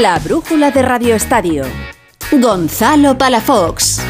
La brújula de Radio Estadio. Gonzalo Palafox.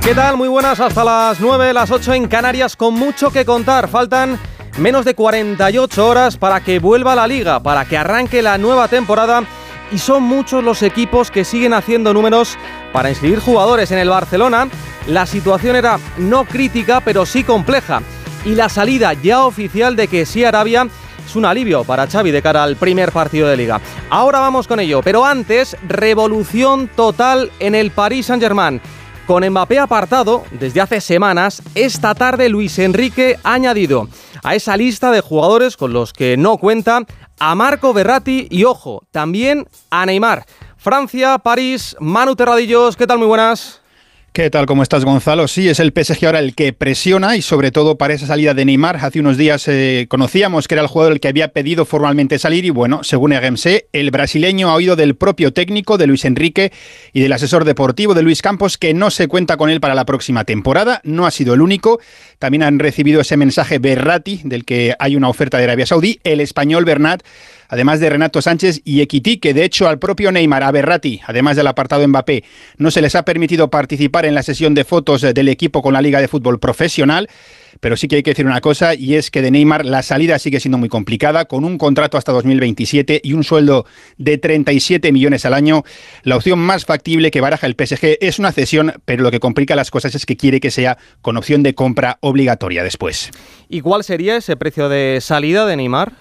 ¿Qué tal? Muy buenas, hasta las 9, las 8 en Canarias, con mucho que contar. Faltan menos de 48 horas para que vuelva la liga, para que arranque la nueva temporada y son muchos los equipos que siguen haciendo números para inscribir jugadores en el Barcelona. La situación era no crítica, pero sí compleja. Y la salida ya oficial de que sí Arabia es un alivio para Xavi de cara al primer partido de liga. Ahora vamos con ello, pero antes, revolución total en el Paris Saint-Germain. Con Mbappé apartado desde hace semanas, esta tarde Luis Enrique ha añadido a esa lista de jugadores con los que no cuenta a Marco Berratti y, ojo, también a Neymar. Francia, París, Manu Terradillos, ¿qué tal? Muy buenas. ¿Qué tal? ¿Cómo estás, Gonzalo? Sí, es el PSG ahora el que presiona y sobre todo para esa salida de Neymar. Hace unos días eh, conocíamos que era el jugador el que había pedido formalmente salir y bueno, según RMC, el brasileño ha oído del propio técnico de Luis Enrique y del asesor deportivo de Luis Campos que no se cuenta con él para la próxima temporada. No ha sido el único. También han recibido ese mensaje Berrati, del que hay una oferta de Arabia Saudí, el español Bernat además de Renato Sánchez y Equití, que de hecho al propio Neymar, a Berratti, además del apartado Mbappé, no se les ha permitido participar en la sesión de fotos del equipo con la Liga de Fútbol Profesional. Pero sí que hay que decir una cosa, y es que de Neymar la salida sigue siendo muy complicada, con un contrato hasta 2027 y un sueldo de 37 millones al año. La opción más factible que baraja el PSG es una cesión, pero lo que complica las cosas es que quiere que sea con opción de compra obligatoria después. ¿Y cuál sería ese precio de salida de Neymar?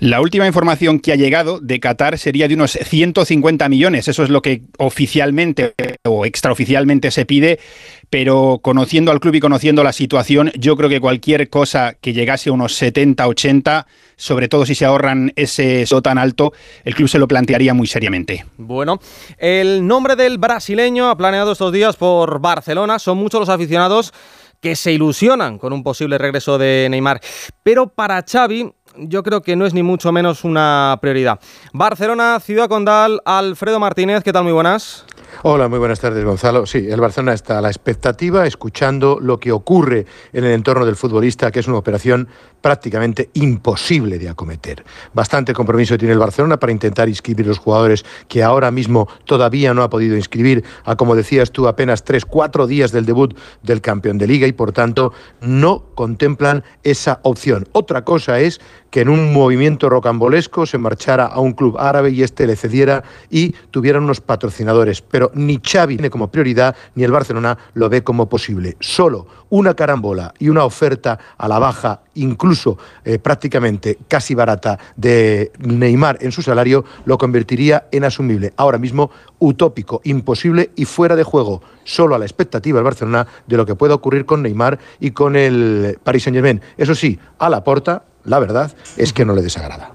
La última información que ha llegado de Qatar sería de unos 150 millones. Eso es lo que oficialmente o extraoficialmente se pide. Pero conociendo al club y conociendo la situación, yo creo que cualquier cosa que llegase a unos 70, 80, sobre todo si se ahorran ese so tan alto, el club se lo plantearía muy seriamente. Bueno, el nombre del brasileño ha planeado estos días por Barcelona. Son muchos los aficionados que se ilusionan con un posible regreso de Neymar. Pero para Xavi yo creo que no es ni mucho menos una prioridad. Barcelona, Ciudad Condal, Alfredo Martínez, ¿qué tal? Muy buenas. Hola, muy buenas tardes, Gonzalo. Sí, el Barcelona está a la expectativa, escuchando lo que ocurre en el entorno del futbolista, que es una operación prácticamente imposible de acometer. Bastante compromiso tiene el Barcelona para intentar inscribir los jugadores que ahora mismo todavía no ha podido inscribir a, como decías tú, apenas tres, cuatro días del debut del campeón de liga y, por tanto, no contemplan esa opción. Otra cosa es que en un movimiento rocambolesco se marchara a un club árabe y este le cediera y tuvieran unos patrocinadores. Pero ni Xavi tiene como prioridad ni el Barcelona lo ve como posible. Solo una carambola y una oferta a la baja, incluso eh, prácticamente casi barata, de Neymar en su salario, lo convertiría en asumible. Ahora mismo utópico, imposible y fuera de juego. Solo a la expectativa del Barcelona de lo que pueda ocurrir con Neymar y con el Paris Saint Germain. Eso sí, a la porta la verdad es que no le desagrada.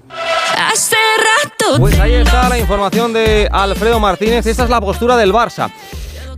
Pues ahí está la información de Alfredo Martínez. Esta es la postura del Barça.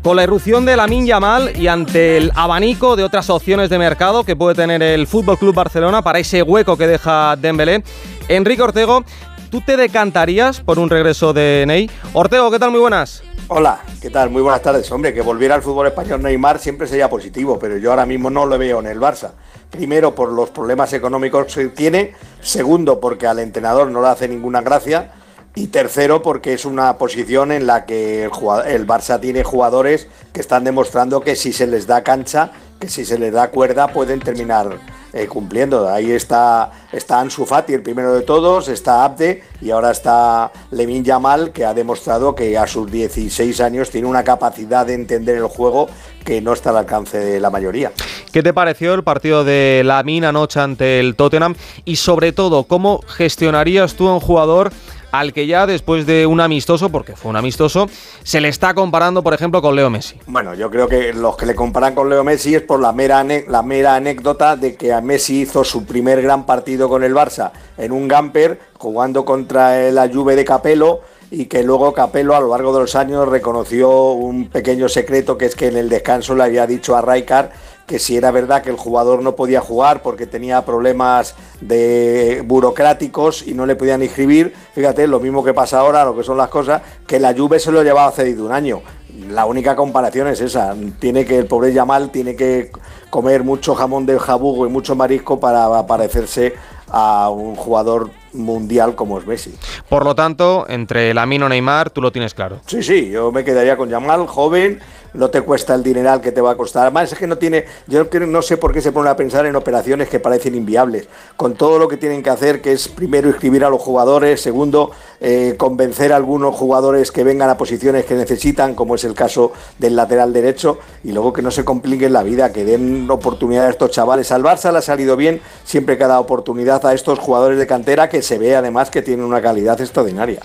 Con la irrupción de Lamin Yamal y ante el abanico de otras opciones de mercado que puede tener el Fútbol Club Barcelona para ese hueco que deja Dembélé, Enrique Ortego, ¿tú te decantarías por un regreso de Ney? Ortego, ¿qué tal? Muy buenas. Hola, ¿qué tal? Muy buenas tardes. Hombre, que volviera al fútbol español Neymar siempre sería positivo, pero yo ahora mismo no lo veo en el Barça. Primero, por los problemas económicos que tiene. Segundo, porque al entrenador no le hace ninguna gracia. Y tercero, porque es una posición en la que el, Barça tiene jugadores que están demostrando que si se les da cancha, que si se les da cuerda, pueden terminar eh, cumpliendo. Ahí está, está Ansu Fati, el primero de todos, está Abde y ahora está Lemin Yamal, que ha demostrado que a sus 16 años tiene una capacidad de entender el juego que no está al alcance de la mayoría. ¿Qué te pareció el partido de Lamin anoche ante el Tottenham? Y sobre todo, ¿cómo gestionarías tú a un jugador al que ya después de un amistoso, porque fue un amistoso, se le está comparando, por ejemplo, con Leo Messi. Bueno, yo creo que los que le comparan con Leo Messi es por la mera, mera anécdota de que a Messi hizo su primer gran partido con el Barça en un Gamper, jugando contra la Juve de Capello y que luego Capello a lo largo de los años reconoció un pequeño secreto que es que en el descanso le había dicho a Raikar que si era verdad que el jugador no podía jugar porque tenía problemas de burocráticos y no le podían inscribir, fíjate, lo mismo que pasa ahora, lo que son las cosas, que la Juve se lo llevaba cedido un año. La única comparación es esa, tiene que el pobre Yamal tiene que comer mucho jamón de jabugo y mucho marisco para parecerse a un jugador mundial como es Messi. Por lo tanto, entre Lamino Neymar, tú lo tienes claro. Sí, sí, yo me quedaría con Yamal, joven, no te cuesta el dineral que te va a costar. Además es que no tiene, yo no sé por qué se ponen a pensar en operaciones que parecen inviables, con todo lo que tienen que hacer, que es primero inscribir a los jugadores, segundo, eh, convencer a algunos jugadores que vengan a posiciones que necesitan, como es el caso del lateral derecho, y luego que no se compliquen la vida, que den oportunidad a estos chavales. Al Barça le ha salido bien siempre que ha dado oportunidad a estos jugadores de cantera que se ve además que tienen una calidad extraordinaria.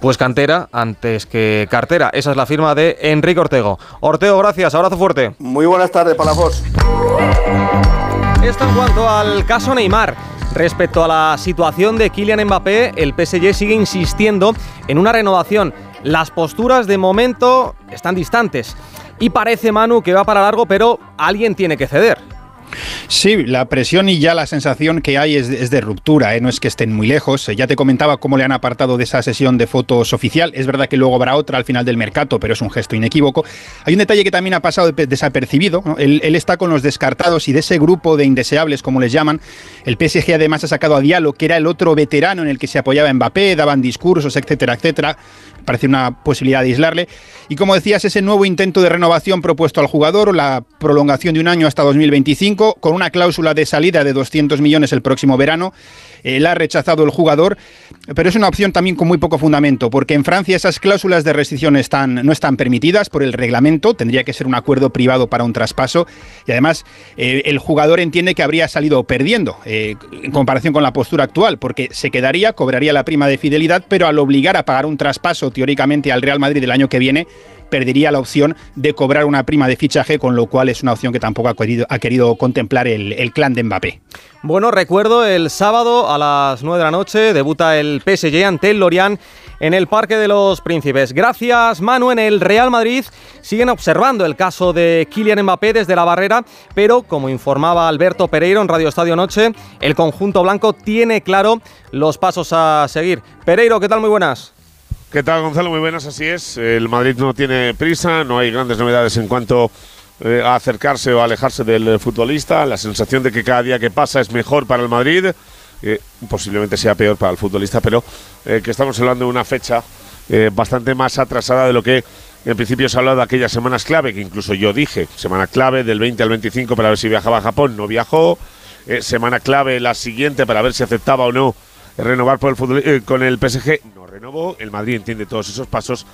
Pues cantera antes que cartera. Esa es la firma de Enrique Ortego. Ortego, gracias. Abrazo fuerte. Muy buenas tardes, Palafos. Esto en cuanto al caso Neymar. Respecto a la situación de Kylian Mbappé, el PSG sigue insistiendo en una renovación. Las posturas de momento están distantes. Y parece, Manu, que va para largo, pero alguien tiene que ceder. Sí, la presión y ya la sensación que hay es, de ruptura, ¿eh? no es que estén muy lejos. Ya te comentaba cómo le han apartado de esa sesión de fotos oficial. Es verdad que luego habrá otra al final del mercado, pero es un gesto inequívoco. Hay un detalle que también ha pasado desapercibido. Él, está con los descartados y de ese grupo de indeseables, como les llaman, el PSG además ha sacado a Diallo, que era el otro veterano en el que se apoyaba Mbappé, daban discursos, etcétera, etcétera parece una posibilidad de aislarle. Y como decías, ese nuevo intento de renovación propuesto al jugador, la prolongación de un año hasta 2025, con una cláusula de salida de 200 millones el próximo verano, eh, la ha rechazado el jugador, pero es una opción también con muy poco fundamento, porque en Francia esas cláusulas de rescisión están, no están permitidas por el reglamento, tendría que ser un acuerdo privado para un traspaso, y además eh, el jugador entiende que habría salido perdiendo eh, en comparación con la postura actual, porque se quedaría, cobraría la prima de fidelidad, pero al obligar a pagar un traspaso teóricamente al Real Madrid el año que viene, perdería la opción de cobrar una prima de fichaje, con lo cual es una opción que tampoco ha querido, ha querido contemplar el, el, clan de Mbappé. Bueno, recuerdo el sábado a las 9 de la noche debuta el PSG ante el Lorient en el Parque de los Príncipes. Gracias, Manu. En el Real Madrid siguen observando el caso de Kylian Mbappé desde la barrera, pero como informaba Alberto Pereiro en Radio Estadio Noche, el conjunto blanco tiene claro los pasos a seguir. Pereiro, ¿qué tal? Muy buenas. ¿Qué tal, Gonzalo? Muy buenas, así es. El Madrid no tiene prisa, no hay grandes novedades en cuanto eh, a acercarse o alejarse del futbolista. La sensación de que cada día que pasa es mejor para el Madrid, posiblemente sea peor para el futbolista, pero eh, que estamos hablando de una fecha eh, bastante más atrasada de lo que en principio se ha hablado de aquellas semanas clave, que incluso yo dije, semana clave del 20 al 25 para ver si viajaba a Japón, no viajó. semana clave la siguiente para ver si aceptaba o no renovar fútbol, con el PSG, renovó. El Madrid entiende todos esos pasos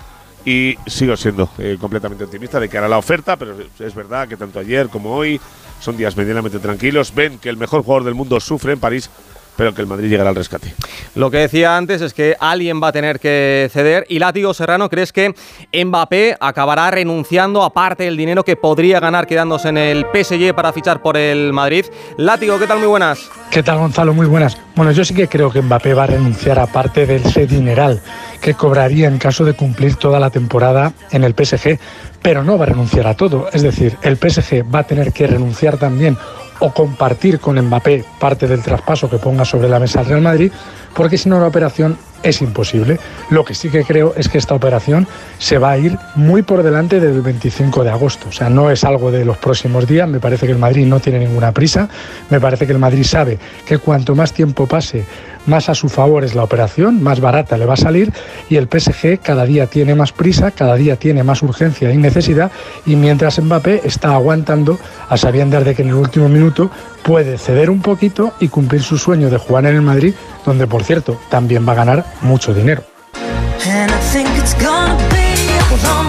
y sigo siendo eh, completamente optimista de que hará la oferta, pero es verdad que tanto ayer como hoy son días medianamente tranquilos. Ven que el mejor jugador del mundo sufre en París pero que el Madrid llegará al rescate. Lo que decía antes es que alguien va a tener que ceder y Látigo Serrano, ¿crees que Mbappé acabará renunciando a parte del dinero que podría ganar quedándose en el PSG para fichar por el Madrid? Látigo, ¿qué tal? Muy buenas. ¿Qué tal, Gonzalo? Muy buenas. Bueno, yo sí que creo que Mbappé va a renunciar a parte del ese dineral que cobraría en caso de cumplir toda la temporada en el PSG, pero no va a renunciar a todo. Es decir, el PSG va a tener que renunciar también o compartir con Mbappé parte del traspaso que ponga sobre la mesa al Real Madrid, porque si no la operación es imposible. Lo que sí que creo es que esta operación se va a ir muy por delante del 25 de agosto. O sea, no es algo de los próximos días. Me parece que el Madrid no tiene ninguna prisa. Me parece que el Madrid sabe que cuanto más tiempo pase, más a su favor es la operación, más barata le va a salir y el PSG cada día tiene más prisa, cada día tiene más urgencia y necesidad y mientras Mbappé está aguantando a sabiendas de que en el último minuto puede ceder un poquito y cumplir su sueño de jugar en el Madrid, donde por cierto también va a ganar mucho dinero.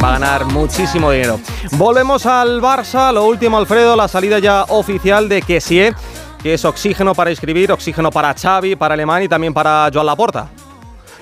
Va a ganar muchísimo dinero. Volvemos al Barça, lo último Alfredo, la salida ya oficial de Kessie que es oxígeno para inscribir, oxígeno para Xavi, para Alemán y también para Joan Laporta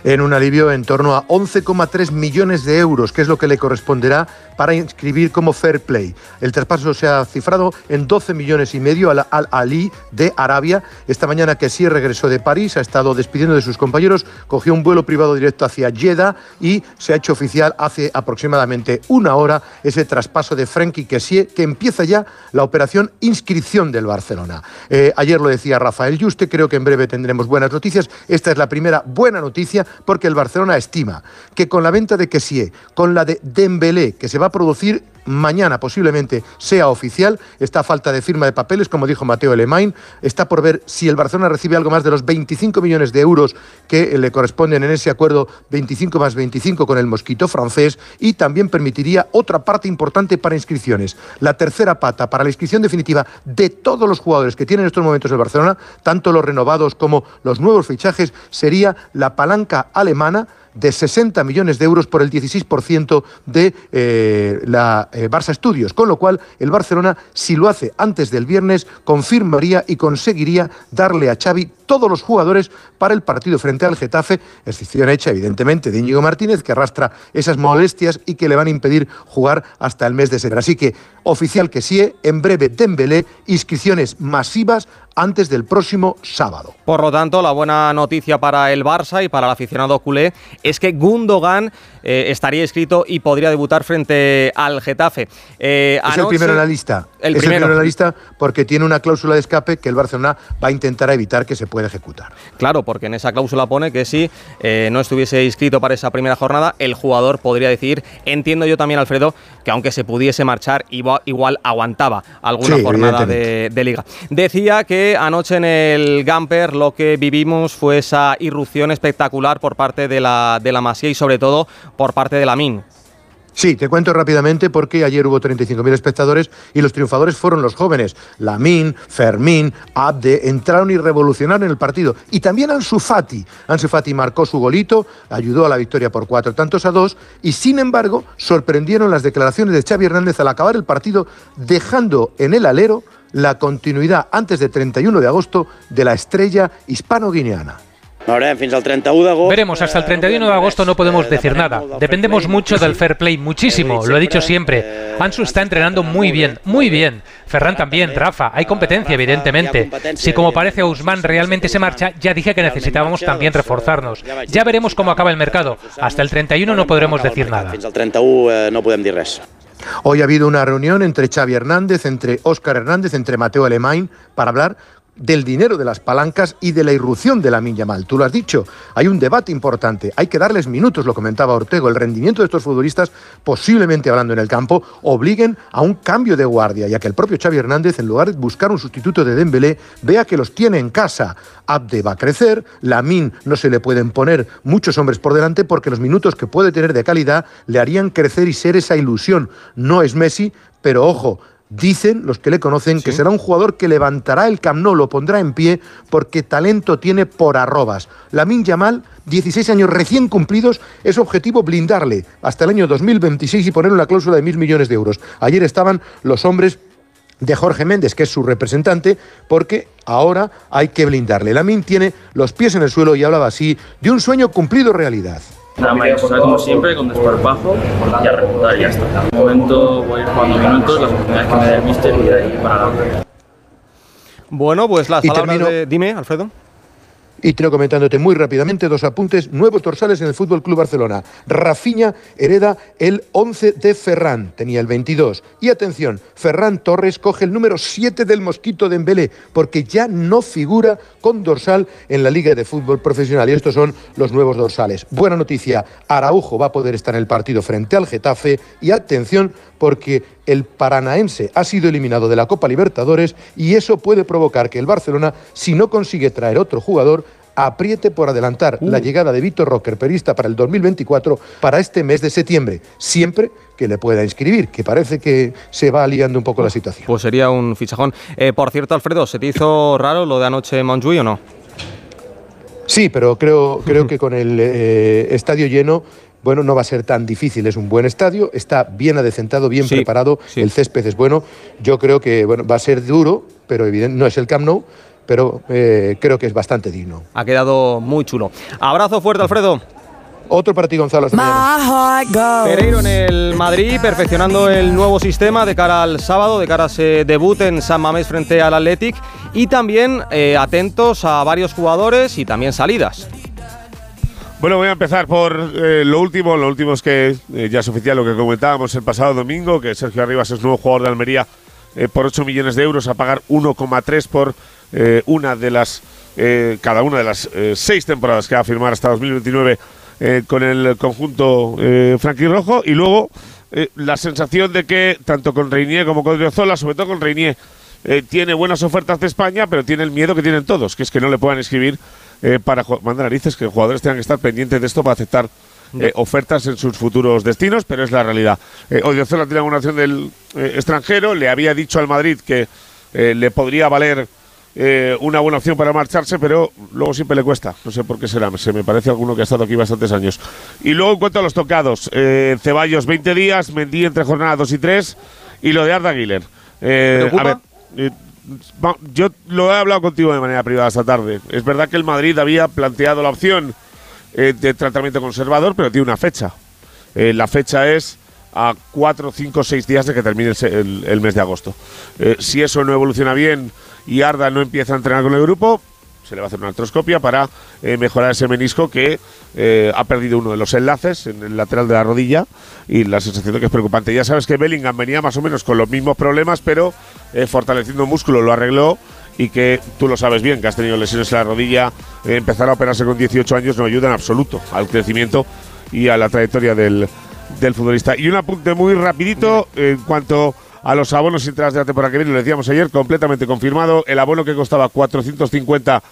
en un alivio en torno a 11,3 millones de euros, que es lo que le corresponderá para inscribir como fair play. El traspaso se ha cifrado en 12 millones y medio al Al-Ali de Arabia. Esta mañana que regresó de París, ha estado despidiendo de sus compañeros, cogió un vuelo privado directo hacia Jeddah y se ha hecho oficial hace aproximadamente una hora ese traspaso de Frenkie Kessie, que empieza ya la operación inscripción del Barcelona. Eh, ayer lo decía Rafael Juste, creo que en breve tendremos buenas noticias. Esta es la primera buena noticia porque el Barcelona estima que con la venta de Kessie, con la de Dembélé, que se va a producir mañana posiblemente sea oficial. Está a falta de firma de papeles, como dijo Mateo Elemain. Está por ver si el Barcelona recibe algo más de los 25 millones de euros que le corresponden en ese acuerdo 25 más 25 con el mosquito francés y también permitiría otra parte importante para inscripciones. La tercera pata para la inscripción definitiva de todos los jugadores que tienen en estos momentos el Barcelona, tanto los renovados como los nuevos fichajes, sería la palanca alemana de 60 millones de euros por el 16% de eh, la eh, Barça Studios, con lo cual el Barcelona, si lo hace antes del viernes, confirmaría y conseguiría darle a Xavi todos los jugadores para el partido frente al Getafe, excepción hecha evidentemente de Íñigo Martínez, que arrastra esas molestias y que le van a impedir jugar hasta el mes de septiembre. Así que oficial que sí, en breve Dembélé, inscripciones masivas antes del próximo sábado. Por lo tanto, la buena noticia para el Barça y para el aficionado culé es que Gundogan eh, estaría inscrito y podría debutar frente al Getafe. Eh, es el primero en la lista. El es primero. el primero en la lista porque tiene una cláusula de escape que el Barcelona va a intentar evitar que se pueda ejecutar. Claro, porque en esa cláusula pone que si eh, no estuviese inscrito para esa primera jornada, el jugador podría decidir, entiendo yo también, Alfredo, que aunque se pudiese marchar, igual, igual aguantaba alguna Sí, jornada de, de liga. Decía que anoche en el Gamper lo que vivimos fue esa irrupción espectacular por parte de la, de la Masía y sobre todo por parte de la Min. Sí, te cuento rápidamente porque ayer hubo 35.000 espectadores y los triunfadores fueron los jóvenes. Lamin, Fermín, Abde entraron y revolucionaron el partido. Y también Ansu Fati. Ansu Fati marcó su golito, ayudó a la victoria por cuatro tantos a dos y sin embargo sorprendieron las declaraciones de Xavi Hernández al acabar el partido dejando en el alero la continuidad antes del 31 de agosto de la estrella hispano-guineana. Veremos, hasta el 31 de agosto no podemos decir nada. Dependemos mucho del fair play, muchísimo, lo he dicho siempre. Ansu está entrenando muy bien, muy bien. Ferran también, Rafa, hay competencia, evidentemente. Si como parece Ousmane realmente se marcha, ya dije que necesitábamos también reforzarnos. Ya veremos cómo acaba el mercado. Hasta el 31 no podremos decir nada. Hoy ha habido una reunión entre Xavi Hernández, entre Óscar Hernández, entre Mateo Alemán para hablar del dinero de las palancas y de la irrupción de la Mal. Tú lo has dicho, hay un debate importante, hay que darles minutos, lo comentaba Ortego, el rendimiento de estos futbolistas, posiblemente hablando en el campo, obliguen a un cambio de guardia, ya que el propio Xavi Hernández, en lugar de buscar un sustituto de Dembélé, vea que los tiene en casa. Abde va a crecer, Lamin no se le pueden poner muchos hombres por delante porque los minutos que puede tener de calidad le harían crecer y ser esa ilusión. No es Messi, pero ojo, Dicen los que le conocen que será un jugador que levantará el Camp Nou, lo pondrá en pie porque talento tiene por arrobas. Lamin Yamal, 16 años recién cumplidos, es objetivo blindarle hasta el año 2026 y poner una cláusula de mil millones de euros. Ayer estaban los hombres de Jorge Méndez, que es su representante, porque ahora hay que blindarle. Lamin tiene los pies en el suelo y hablaba así de un sueño cumplido realidad. Nada más, como siempre, con desparpajo y a remontar y ya está. De momento voy a ir jugando minutos, las oportunidades que me dé el míster y de ahí para adelante. Bueno, pues las Y palabras termino- de... Dime, Alfredo. Y tengo comentándote muy rápidamente dos apuntes, nuevos dorsales en el Fútbol Club Barcelona. Rafinha hereda el 11 de Ferran, tenía el 22. Y atención, Ferran Torres coge el número 7 del Mosquito de Embelé, porque ya no figura con dorsal en la Liga de Fútbol Profesional. Y estos son los nuevos dorsales. Buena noticia, Araujo va a poder estar en el partido frente al Getafe. Y atención, porque el Paranaense ha sido eliminado de la Copa Libertadores y eso puede provocar que el Barcelona, si no consigue traer otro jugador, apriete por adelantar la llegada de Víctor Rocker, perista para el 2024, para este mes de septiembre, siempre que le pueda inscribir, que parece que se va liando un poco la situación. Pues sería un fichajón. Eh, por cierto, Alfredo, ¿se te hizo raro lo de anoche en Montjuïc o no? Sí, pero creo, creo que con el eh, estadio lleno, bueno, no va a ser tan difícil. Es un buen estadio, está bien adecentado, bien Sí, preparado, sí. el césped es bueno. Yo creo que bueno, va a ser duro, pero evidente, no es el Camp Nou, pero eh, creo que es bastante digno. Ha quedado muy chulo. Abrazo fuerte, Alfredo. Otro para ti, Gonzalo. Pereiro en el Madrid, perfeccionando el nuevo sistema de cara al sábado, de cara a ese debut en San Mamés frente al Athletic. Y también eh, atentos a varios jugadores y también salidas. Bueno, voy a empezar por eh, lo último. Lo último es que eh, ya es oficial lo que comentábamos el pasado domingo, que Sergio Arribas es nuevo jugador de Almería eh, por 8 millones de euros a pagar 1,3 por una de las cada una de las seis temporadas que va a firmar hasta 2029 eh, con el conjunto franquirrojo y luego la sensación de que tanto con Reinier como con Driozola, sobre todo con Reinier, eh, tiene buenas ofertas de España, pero tiene el miedo que tienen todos, que es que no le puedan escribir eh, para mandar narices, que los jugadores tengan que estar pendientes de esto para aceptar ofertas en sus futuros destinos, pero es la realidad. Eh, Odriozola tiene una opción del extranjero, le había dicho al Madrid que le podría valer una buena opción para marcharse, pero luego siempre le cuesta. No sé por qué será. Se me parece alguno que ha estado aquí bastantes años. Y luego en cuanto a los tocados, Ceballos 20 días, Mendy entre jornadas 2 y 3 y lo de Arda Güler. a ver, eh, yo lo he hablado contigo de manera privada esta tarde. Es verdad que el Madrid había planteado la opción eh, de tratamiento conservador, pero tiene una fecha. Eh, la fecha es a 4, 5, 6 días de que termine el mes de agosto. si eso no evoluciona bien y Arda no empieza a entrenar con el grupo, se le va a hacer una artroscopia para eh, mejorar ese menisco que eh, ha perdido uno de los enlaces en el lateral de la rodilla y la sensación de que es preocupante. Ya sabes que Bellingham venía más o menos con los mismos problemas, pero eh, fortaleciendo músculo lo arregló y que tú lo sabes bien, que has tenido lesiones en la rodilla, empezar a operarse con 18 años no ayuda en absoluto al crecimiento y a la trayectoria del, del futbolista. Y un apunte muy rapidito en cuanto a los abonos sin de la temporada que viene. Lo decíamos ayer, completamente confirmado. El abono que costaba 450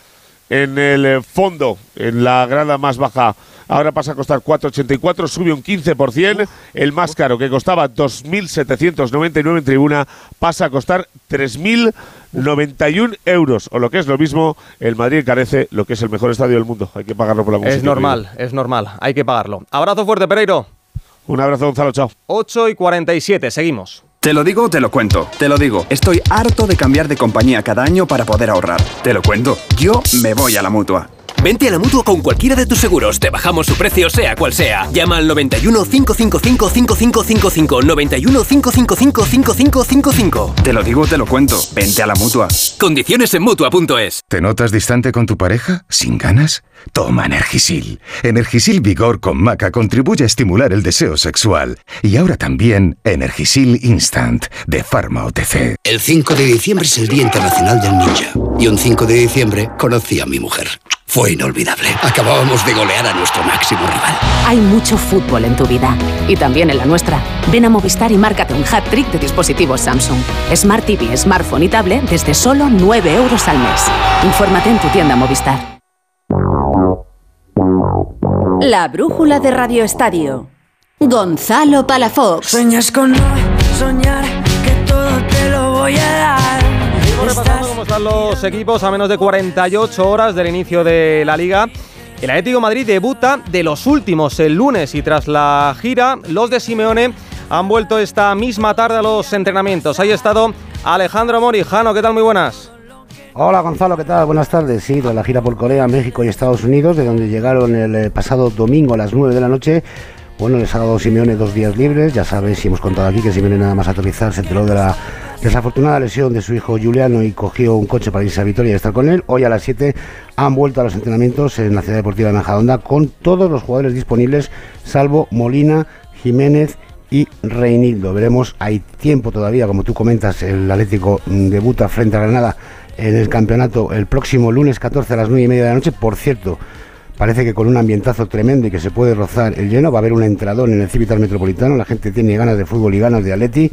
en el eh, fondo, en la grada más baja, ahora pasa a costar 4,84, sube un 15%. El más caro, que costaba 2.799 en tribuna, pasa a costar 3.091 euros. O lo que es lo mismo, el Madrid carece lo que es el mejor estadio del mundo. Hay que pagarlo por la música. Es normal, es normal. Hay que pagarlo. Abrazo fuerte, Pereiro. Un abrazo, Gonzalo. Chao. 8 y 47, seguimos. Te lo digo, te lo cuento. Te lo digo. Estoy harto de cambiar de compañía cada año para poder ahorrar. Te lo cuento. Yo me voy a la mutua. Vente a la mutua con cualquiera de tus seguros. Te bajamos su precio, sea cual sea. Llama al 91 555 5555. 91 555 5555. Te lo digo, te lo cuento. Vente a la mutua. Condiciones en mutua.es. ¿Te notas distante con tu pareja? ¿Sin ganas? Toma Energisil. Energisil Vigor con Maca contribuye a estimular el deseo sexual. Y ahora también Energisil Instant de Pharma OTC. El 5 de diciembre es el Día Internacional del Ninja. Y un 5 de diciembre conocí a mi mujer. Fue inolvidable. Acabábamos de golear a nuestro máximo rival. Hay mucho fútbol en tu vida y también en la nuestra. Ven a Movistar y márcate un hat-trick de dispositivos Samsung. Smart TV, smartphone y tablet desde solo 9 euros al mes. Infórmate en tu tienda Movistar. La brújula de Radio Estadio. Gonzalo Palafox. Sueñas con soñar que todo te lo voy a dar repasando cómo están los equipos a menos de 48 horas del inicio de la liga. El Atlético Madrid debuta de los últimos el lunes y tras la gira, los de Simeone han vuelto esta misma tarde a los entrenamientos. Ahí ha estado Alejandro Morijano. ¿Qué tal? Muy buenas. Hola Gonzalo, ¿qué tal? Buenas tardes. Sí, de la gira por Corea, México y Estados Unidos, de donde llegaron el eh, pasado domingo a las 9 de la noche. Bueno, les ha dado Simeone dos días libres. Ya sabéis, y hemos contado aquí que Simeone nada más aterrizar se enteró de la Desafortunada lesión de su hijo Juliano y cogió un coche para irse a Vitoria y estar con él. Hoy a las 7 han vuelto a los entrenamientos en la ciudad deportiva de Majadonda con todos los jugadores disponibles, salvo Molina, Jiménez y Reinildo. Veremos, hay tiempo todavía, como tú comentas, el Atlético debuta frente a Granada en el campeonato el próximo lunes 14 a las 9 y media de la noche. Por cierto, parece que con un ambientazo tremendo y que se puede rozar el lleno, va a haber un entrador en el Civitas Metropolitano, la gente tiene ganas de fútbol y ganas de Atleti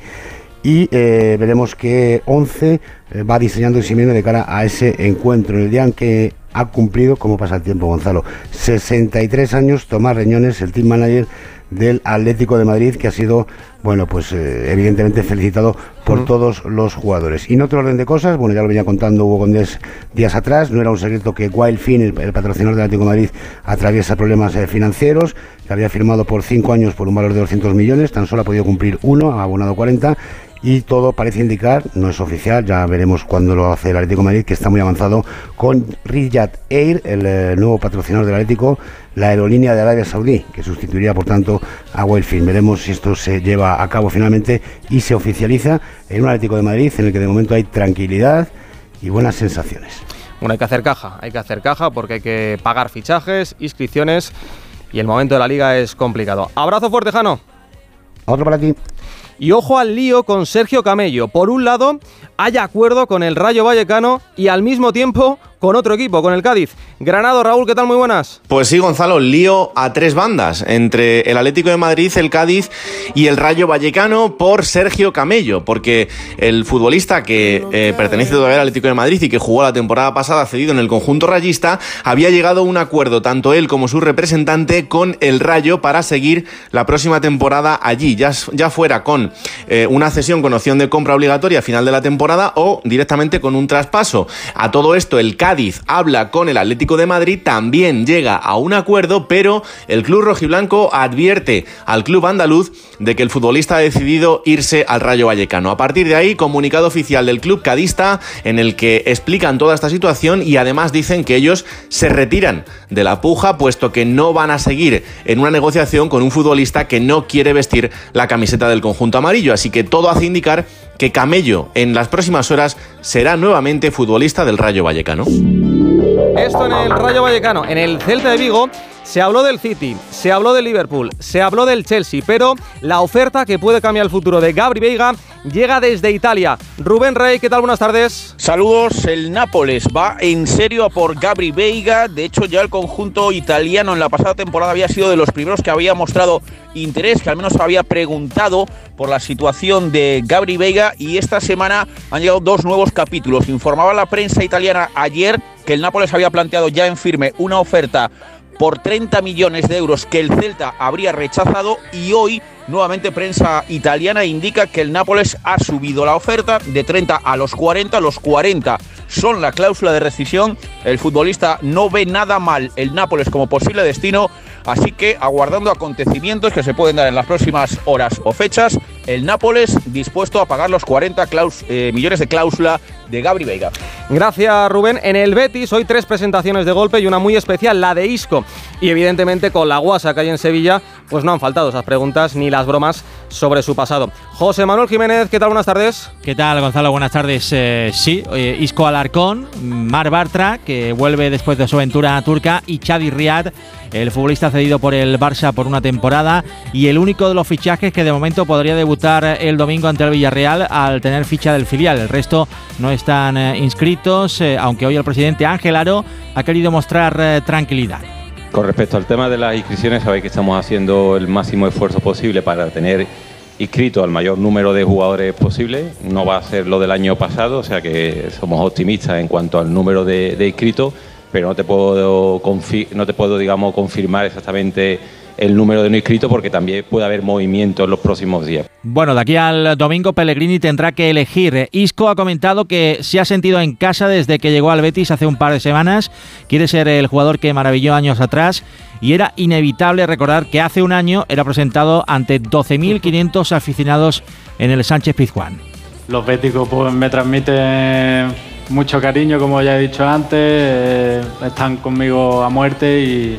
y eh, veremos qué 11 eh, va diseñando Simeone de cara a ese encuentro. En el día en que ha cumplido, como pasa el tiempo Gonzalo, 63 años, Tomás Reñones, el team manager del Atlético de Madrid, que ha sido, bueno, pues eh, evidentemente felicitado por todos los jugadores. Y en otro orden de cosas, bueno, ya lo venía contando Hugo Condés días atrás, no era un secreto que Wildfin, el, el patrocinador del Atlético de Madrid, atraviesa problemas financieros, que había firmado por 5 años por un valor de 200 millones, tan solo ha podido cumplir uno, ha abonado 40 y todo parece indicar, no es oficial, ya veremos cuándo lo hace el Atlético de Madrid, que está muy avanzado con Riyadh Air, el eh, nuevo patrocinador del Atlético, la aerolínea de Arabia Saudí, que sustituiría por tanto a Wellfin. Veremos si esto se lleva a cabo finalmente y se oficializa en un Atlético de Madrid en el que de momento hay tranquilidad y buenas sensaciones. Bueno, hay que hacer caja, hay que hacer caja porque hay que pagar fichajes, inscripciones y el momento de la liga es complicado. Abrazo fuerte, Jano. Otro para ti. Y ojo al lío con Sergio Camello. Por un lado, hay acuerdo con el Rayo Vallecano y al mismo tiempo con otro equipo, con el Cádiz. Granado, Raúl, ¿qué tal? Muy buenas. Pues sí, Gonzalo, lío a tres bandas, entre el Atlético de Madrid, el Cádiz y el Rayo Vallecano por Sergio Camello, porque el futbolista que eh, pertenece todavía al Atlético de Madrid y que jugó la temporada pasada cedido en el conjunto rayista, había llegado a un acuerdo, tanto él como su representante, con el Rayo para seguir la próxima temporada allí, ya, fuera con eh, una cesión con opción de compra obligatoria a final de la temporada o directamente con un traspaso. A todo esto, el Cádiz Cádiz habla con el Atlético de Madrid, también llega a un acuerdo, pero el club rojiblanco advierte al club andaluz de que el futbolista ha decidido irse al Rayo Vallecano. A partir de ahí, comunicado oficial del club cadista en el que explican toda esta situación y además dicen que ellos se retiran de la puja puesto que no van a seguir en una negociación con un futbolista que no quiere vestir la camiseta del conjunto amarillo. Así que todo hace indicar que Camello en las próximas horas será nuevamente futbolista del Rayo Vallecano. Esto en el Rayo Vallecano, en el Celta de Vigo. Se habló del City, se habló del Liverpool, se habló del Chelsea, pero la oferta que puede cambiar el futuro de Gabri Veiga llega desde Italia. Rubén Rey, ¿qué tal? Buenas tardes. Saludos, el Nápoles va en serio por Gabri Veiga. De hecho, ya el conjunto italiano en la pasada temporada había sido de los primeros que había mostrado interés, que al menos había preguntado por la situación de Gabri Veiga y esta semana han llegado dos nuevos capítulos. Informaba la prensa italiana ayer que el Nápoles había planteado ya en firme una oferta por 30 millones de euros que el Celta habría rechazado y hoy nuevamente prensa italiana indica que el Nápoles ha subido la oferta de 30 a los 40, los 40 son la cláusula de rescisión, el futbolista no ve nada mal el Nápoles como posible destino, así que aguardando acontecimientos que se pueden dar en las próximas horas o fechas, el Nápoles dispuesto a pagar los 40 eh, millones de cláusula de Gabri Veiga. Gracias Rubén. En el Betis hoy tres presentaciones de golpe y una muy especial, la de Isco. Y evidentemente con la guasa que hay en Sevilla, pues no han faltado esas preguntas ni las bromas sobre su pasado. José Manuel Jiménez, ¿qué tal? Buenas tardes. ¿Qué tal, Gonzalo? Buenas tardes. Eh, sí, eh, Isco Alarcón, Mar Bartra, que vuelve después de su aventura turca, y Chadi Riad, el futbolista cedido por el Barça por una temporada y el único de los fichajes que de momento podría debutar el domingo ante el Villarreal al tener ficha del filial. El resto no están eh, inscritos, aunque hoy el presidente Ángel Aro ha querido mostrar tranquilidad. Con respecto al tema de las inscripciones, sabéis que estamos haciendo el máximo esfuerzo posible para tener inscrito al mayor número de jugadores posible. No va a ser lo del año pasado, o sea que somos optimistas en cuanto al número de, inscritos, pero no te puedo, no te puedo digamos, confirmar exactamente el número de no inscritos porque también puede haber movimiento en los próximos días. Bueno, de aquí al domingo Pellegrini tendrá que elegir. Isco ha comentado que se ha sentido en casa desde que llegó al Betis hace un par de semanas. Quiere ser el jugador que maravilló años atrás y era inevitable recordar que hace un año era presentado ante 12.500 aficionados en el Sánchez Pizjuán. Los béticos pues, me transmiten mucho cariño, como ya he dicho antes, eh, están conmigo a muerte y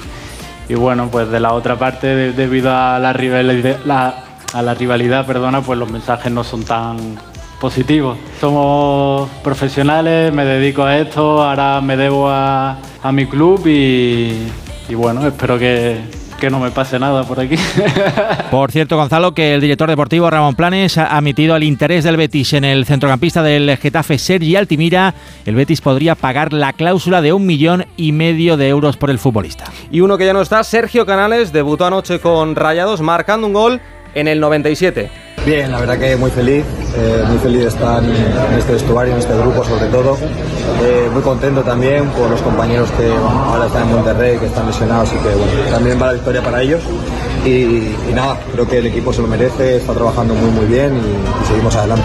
y bueno, pues de la otra parte, debido a la rivalidad, a perdona, pues los mensajes no son tan positivos. Somos profesionales, me dedico a esto, ahora me debo a, mi club y bueno, espero que, que no me pase nada por aquí. Por cierto, Gonzalo, que el director deportivo Ramón Planes ha admitido el interés del Betis en el centrocampista del Getafe Sergi Altimira. El Betis podría pagar la cláusula de un millón y medio de euros por el futbolista. Y uno que ya no está, Sergio Canales, debutó anoche con Rayados marcando un gol en el 97. Bien, la verdad que muy feliz, eh, muy feliz de estar en este vestuario, en este grupo sobre todo. Eh, muy contento también por los compañeros que ahora están en Monterrey, que están lesionados y que bueno, también va la victoria para ellos. Y, nada, creo que el equipo se lo merece, está trabajando muy muy bien y, y seguimos adelante.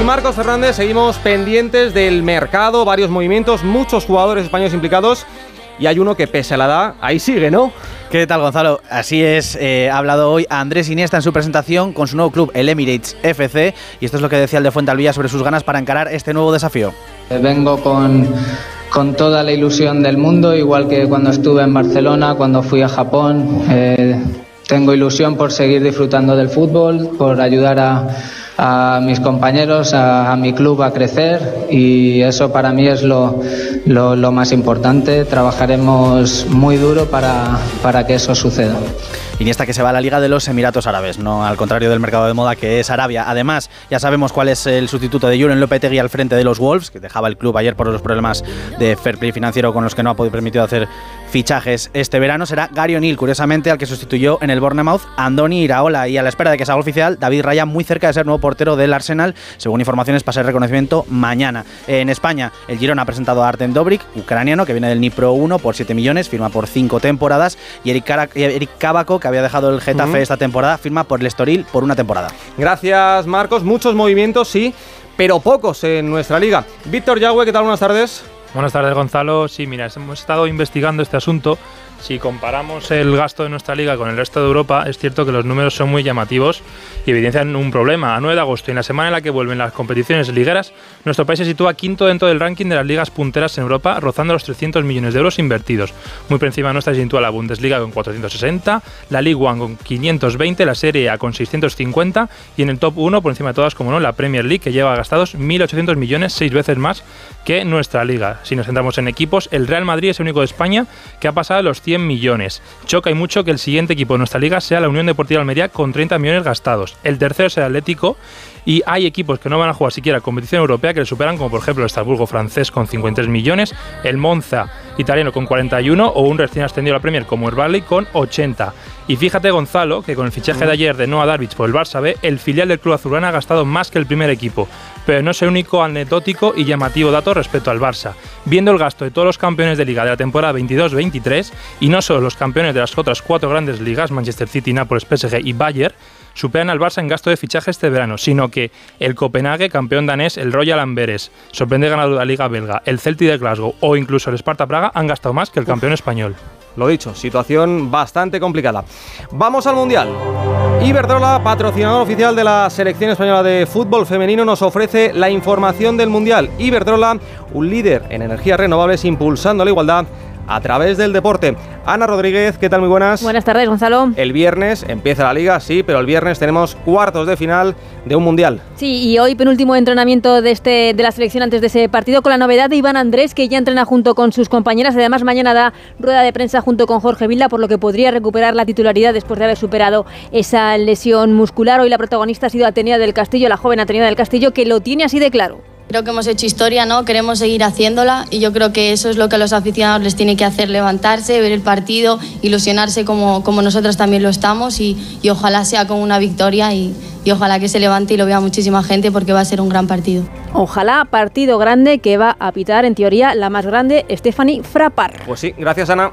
Y Marcos Fernández, seguimos pendientes del mercado, varios movimientos, muchos jugadores españoles implicados y hay uno que pese a la edad, ahí sigue, ¿no? ¿Qué tal, Gonzalo? Así es, eh, ha hablado hoy Andrés Iniesta en su presentación con su nuevo club, el Emirates FC, y esto es lo que decía el de Fuentalvilla sobre sus ganas para encarar este nuevo desafío. Eh, vengo con, con toda la ilusión del mundo, igual que cuando estuve en Barcelona, cuando fui a Japón. Eh, tengo ilusión por seguir disfrutando del fútbol, por ayudar a, a mis compañeros, a, a, mi club a crecer y eso para mí es lo, lo, lo más importante. Trabajaremos muy duro para, para que eso suceda. Iniesta que se va a la Liga de los Emiratos Árabes, no al contrario del mercado de moda que es Arabia. Además, ya sabemos cuál es el sustituto de Julen Lopetegui al frente de los Wolves, que dejaba el club ayer por los problemas de fair play financiero con los que no ha podido permitido hacer fichajes este verano. Será Gary O'Neill, curiosamente, al que sustituyó en el Bournemouth Andoni Iraola. Y a la espera de que sea oficial, David Raya muy cerca de ser nuevo portero del Arsenal, según informaciones para ser reconocimiento mañana. En España, el Girona ha presentado a Artem Dobrik, ucraniano, que viene del Nipro 1 por 7 millones, firma por 5 temporadas. Y Eric, Cara Eric Cábaco, que había dejado el Getafe Ujú. esta temporada, firma por el Estoril por una temporada. Gracias, Marcos. Muchos movimientos, sí, pero pocos en nuestra liga. Víctor Yagüe, ¿qué tal? Buenas tardes. Buenas tardes, Gonzalo. Sí, mira, hemos estado investigando este asunto. Si comparamos el gasto de nuestra liga con el resto de Europa, es cierto que los números son muy llamativos y evidencian un problema. A 9 de agosto, en la semana en la que vuelven las competiciones ligueras, nuestro país se sitúa quinto dentro del ranking de las ligas punteras en Europa, rozando los 300 millones de euros invertidos. Muy por encima nuestra se sitúa la Bundesliga con 460, la League One con 520, la Serie A con 650 y en el top 1, por encima de todas, como no, la Premier League, que lleva gastados 1.800 millones, seis veces más que nuestra liga. Si nos centramos en equipos, el Real Madrid es el único de España que ha pasado los 100 millones. Choca y mucho que el siguiente equipo de nuestra liga sea la Unión Deportiva Almería con 30 millones gastados. El tercero el Atlético y hay equipos que no van a jugar siquiera competición europea que le superan, como por ejemplo el Estrasburgo francés con 53 millones, el Monza italiano con 41 o un recién ascendido a la Premier como el Burnley con 80. Y fíjate Gonzalo que con el fichaje de ayer de Noah Darwich por el Barça B, el filial del club azulgrana ha gastado más que el primer equipo, pero no es el único anecdótico y llamativo dato respecto al Barça. Viendo el gasto de todos los campeones de liga de la temporada 22-23 y no solo los campeones de las otras cuatro grandes ligas, Manchester City, Nápoles, PSG y Bayern, superan al Barça en gasto de fichaje este verano, sino que el Copenhague, campeón danés, el Royal Amberes, sorprende ganador de la Liga Belga, el Celtic de Glasgow o incluso el Sparta Praga han gastado más que el campeón español. Lo dicho, situación bastante complicada. Vamos al Mundial. Iberdrola, patrocinador oficial de la selección española de fútbol femenino, nos ofrece la información del Mundial. Iberdrola, un líder en energías renovables impulsando la igualdad a través del deporte. Ana Rodríguez, ¿qué tal? Muy buenas. Buenas tardes, Gonzalo. El viernes empieza la liga, sí, pero el viernes tenemos cuartos de final de un Mundial. Sí, y hoy penúltimo entrenamiento de, este, de la selección antes de ese partido con la novedad de Iván Andrés, que ya entrena junto con sus compañeras. Además, mañana da rueda de prensa junto con Jorge Vilda, por lo que podría recuperar la titularidad después de haber superado esa lesión muscular. Hoy la protagonista ha sido Atenea del Castillo, la joven Atenea del Castillo, que lo tiene así de claro. Creo que hemos hecho historia, ¿no? Queremos seguir haciéndola y yo creo que eso es lo que a los aficionados les tiene que hacer levantarse, ver el partido, ilusionarse como, como nosotros también lo estamos y, y ojalá sea con una victoria y, y ojalá que se levante y lo vea muchísima gente porque va a ser un gran partido. Ojalá partido grande que va a pitar, en teoría, la más grande, Stephanie Frappar. Pues sí, gracias Ana.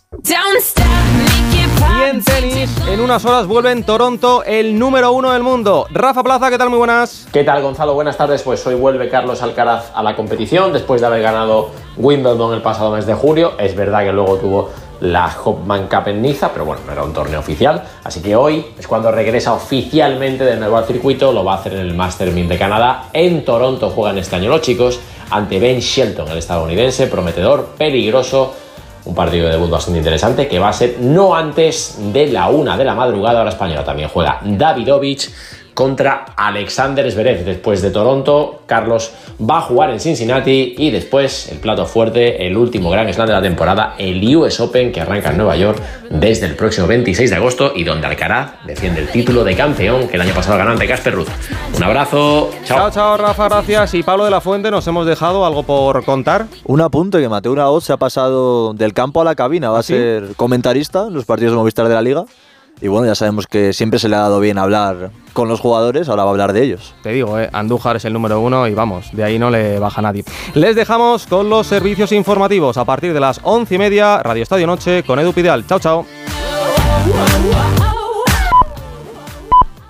Y en tenis, en unas horas vuelve en Toronto el número uno del mundo. Rafa Plaza, ¿qué tal? Muy buenas. ¿Qué tal, Gonzalo? Buenas tardes. Pues hoy vuelve Carlos Alcaraz a la competición después de haber ganado Wimbledon el pasado mes de julio. Es verdad que luego tuvo la Hopman Cup en Niza, pero bueno, no era un torneo oficial. Así que hoy es cuando regresa oficialmente de nuevo al circuito. Lo va a hacer en el Master 1000 de Canadá. En Toronto juegan este año los chicos ante Ben Shelton, el estadounidense, prometedor, peligroso. Un partido de debut bastante interesante que va a ser no antes de la una de la madrugada hora española. También juega Davidovich contra Alexander Zverev. Después de Toronto, Carlos va a jugar en Cincinnati y después el plato fuerte, el último gran slam de la temporada, el US Open que arranca en Nueva York desde el próximo 26 de agosto y donde Alcaraz defiende el título de campeón que el año pasado ganó ante Casper Ruth. Un abrazo, chao. Chao, chao, Rafa, gracias. Y Pablo de la Fuente, nos hemos dejado algo por contar. Un apunte que Mateo Uraoz se ha pasado del campo a la cabina. Va a sí? ser comentarista en los partidos de Movistar de la Liga. Y bueno, ya sabemos que siempre se le ha dado bien hablar con los jugadores, ahora va a hablar de ellos. Te digo, eh, Andújar es el número uno y vamos, de ahí no le baja nadie. Les dejamos con los servicios informativos a partir de las once y media, Radio Estadio Noche con Edu Pidal. Chao, chao.